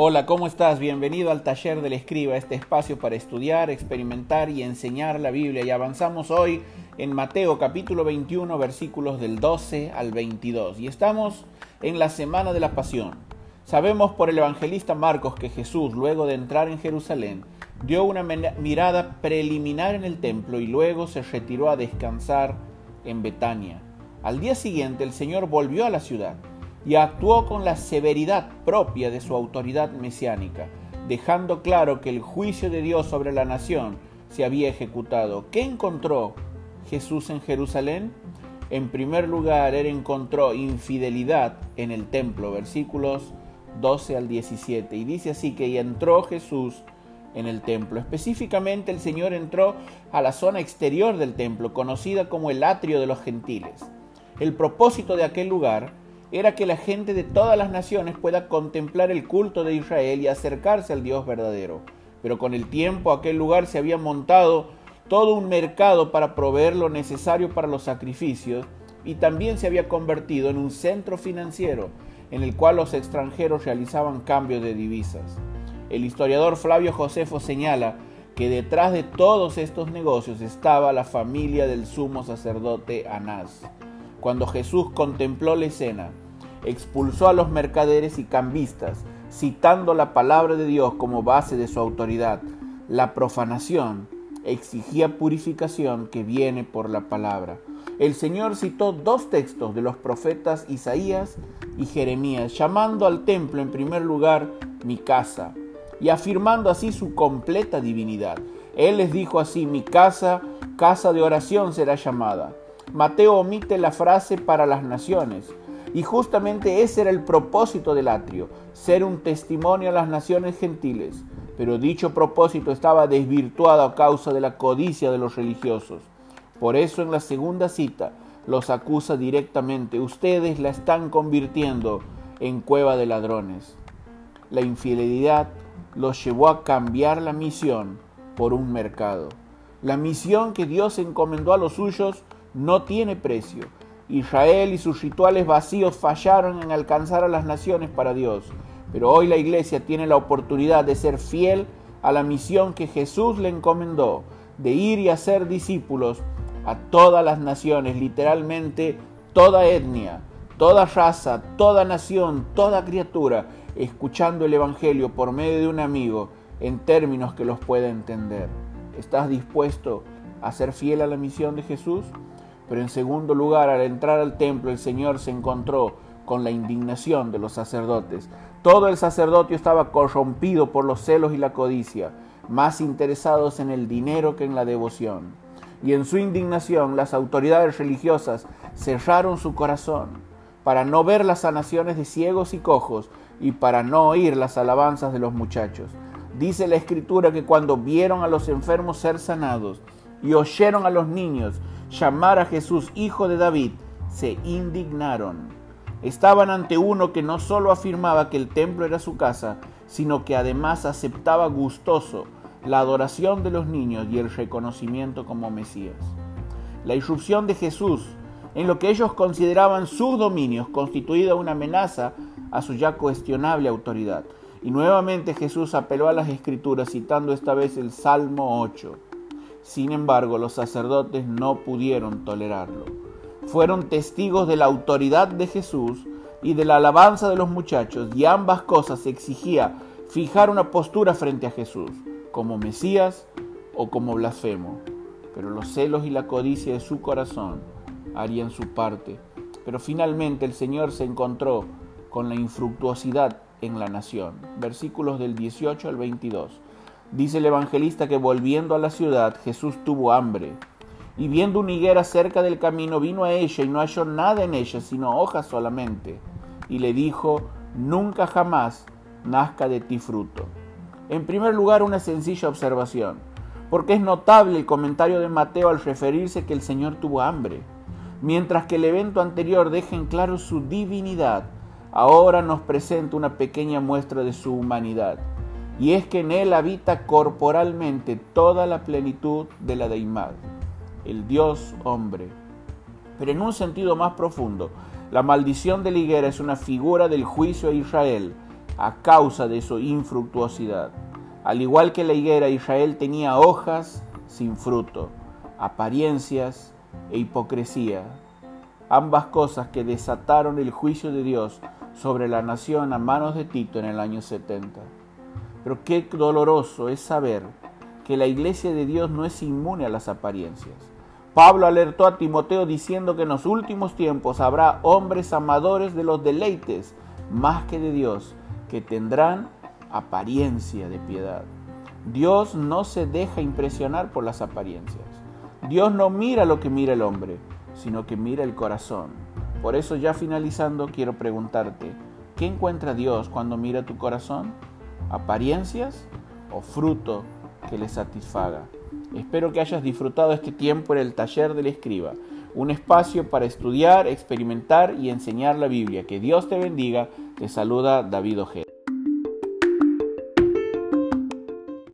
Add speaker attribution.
Speaker 1: Hola, ¿cómo estás? Bienvenido al taller del escriba, este espacio para estudiar, experimentar y enseñar la Biblia. Y avanzamos hoy en Mateo capítulo 21 versículos del 12 al 22. Y estamos en la semana de la pasión. Sabemos por el evangelista Marcos que Jesús, luego de entrar en Jerusalén, dio una mirada preliminar en el templo y luego se retiró a descansar en Betania. Al día siguiente el Señor volvió a la ciudad y actuó con la severidad propia de su autoridad mesiánica, dejando claro que el juicio de Dios sobre la nación se había ejecutado. ¿Qué encontró Jesús en Jerusalén? En primer lugar, él encontró infidelidad en el templo, versículos 12 al 17, y dice así que entró Jesús en el templo. Específicamente el Señor entró a la zona exterior del templo, conocida como el atrio de los gentiles. El propósito de aquel lugar era que la gente de todas las naciones pueda contemplar el culto de Israel y acercarse al Dios verdadero. Pero con el tiempo aquel lugar se había montado todo un mercado para proveer lo necesario para los sacrificios y también se había convertido en un centro financiero en el cual los extranjeros realizaban cambios de divisas. El historiador Flavio Josefo señala que detrás de todos estos negocios estaba la familia del sumo sacerdote Anás. Cuando Jesús contempló la escena, expulsó a los mercaderes y cambistas, citando la palabra de Dios como base de su autoridad. La profanación exigía purificación que viene por la palabra. El Señor citó dos textos de los profetas Isaías y Jeremías, llamando al templo en primer lugar mi casa y afirmando así su completa divinidad. Él les dijo así, mi casa, casa de oración será llamada. Mateo omite la frase para las naciones. Y justamente ese era el propósito del atrio, ser un testimonio a las naciones gentiles. Pero dicho propósito estaba desvirtuado a causa de la codicia de los religiosos. Por eso en la segunda cita los acusa directamente, ustedes la están convirtiendo en cueva de ladrones. La infidelidad los llevó a cambiar la misión por un mercado. La misión que Dios encomendó a los suyos no tiene precio. Israel y sus rituales vacíos fallaron en alcanzar a las naciones para Dios, pero hoy la iglesia tiene la oportunidad de ser fiel a la misión que Jesús le encomendó, de ir y hacer discípulos a todas las naciones, literalmente toda etnia, toda raza, toda nación, toda criatura, escuchando el Evangelio por medio de un amigo en términos que los pueda entender. ¿Estás dispuesto a ser fiel a la misión de Jesús? Pero en segundo lugar, al entrar al templo, el Señor se encontró con la indignación de los sacerdotes. Todo el sacerdocio estaba corrompido por los celos y la codicia, más interesados en el dinero que en la devoción. Y en su indignación las autoridades religiosas cerraron su corazón para no ver las sanaciones de ciegos y cojos y para no oír las alabanzas de los muchachos. Dice la escritura que cuando vieron a los enfermos ser sanados y oyeron a los niños llamar a Jesús hijo de David, se indignaron. Estaban ante uno que no solo afirmaba que el templo era su casa, sino que además aceptaba gustoso la adoración de los niños y el reconocimiento como Mesías. La irrupción de Jesús en lo que ellos consideraban sus dominios constituía una amenaza a su ya cuestionable autoridad. Y nuevamente Jesús apeló a las escrituras citando esta vez el Salmo 8. Sin embargo, los sacerdotes no pudieron tolerarlo. Fueron testigos de la autoridad de Jesús y de la alabanza de los muchachos, y ambas cosas exigía fijar una postura frente a Jesús, como Mesías o como blasfemo. Pero los celos y la codicia de su corazón harían su parte. Pero finalmente el Señor se encontró con la infructuosidad en la nación. Versículos del 18 al 22. Dice el evangelista que volviendo a la ciudad Jesús tuvo hambre y viendo una higuera cerca del camino vino a ella y no halló nada en ella sino hojas solamente y le dijo, nunca jamás nazca de ti fruto. En primer lugar, una sencilla observación, porque es notable el comentario de Mateo al referirse que el Señor tuvo hambre. Mientras que el evento anterior deja en claro su divinidad, ahora nos presenta una pequeña muestra de su humanidad y es que en él habita corporalmente toda la plenitud de la deidad, el Dios hombre. Pero en un sentido más profundo, la maldición de la higuera es una figura del juicio a Israel, a causa de su infructuosidad. Al igual que la higuera, Israel tenía hojas sin fruto, apariencias e hipocresía, ambas cosas que desataron el juicio de Dios sobre la nación a manos de Tito en el año 70. Pero qué doloroso es saber que la iglesia de Dios no es inmune a las apariencias. Pablo alertó a Timoteo diciendo que en los últimos tiempos habrá hombres amadores de los deleites más que de Dios, que tendrán apariencia de piedad. Dios no se deja impresionar por las apariencias. Dios no mira lo que mira el hombre, sino que mira el corazón. Por eso ya finalizando quiero preguntarte, ¿qué encuentra Dios cuando mira tu corazón? ¿Apariencias o fruto que le satisfaga? Espero que hayas disfrutado este tiempo en el taller del escriba, un espacio para estudiar, experimentar y enseñar la Biblia. Que Dios te bendiga. Te saluda David Ojeda.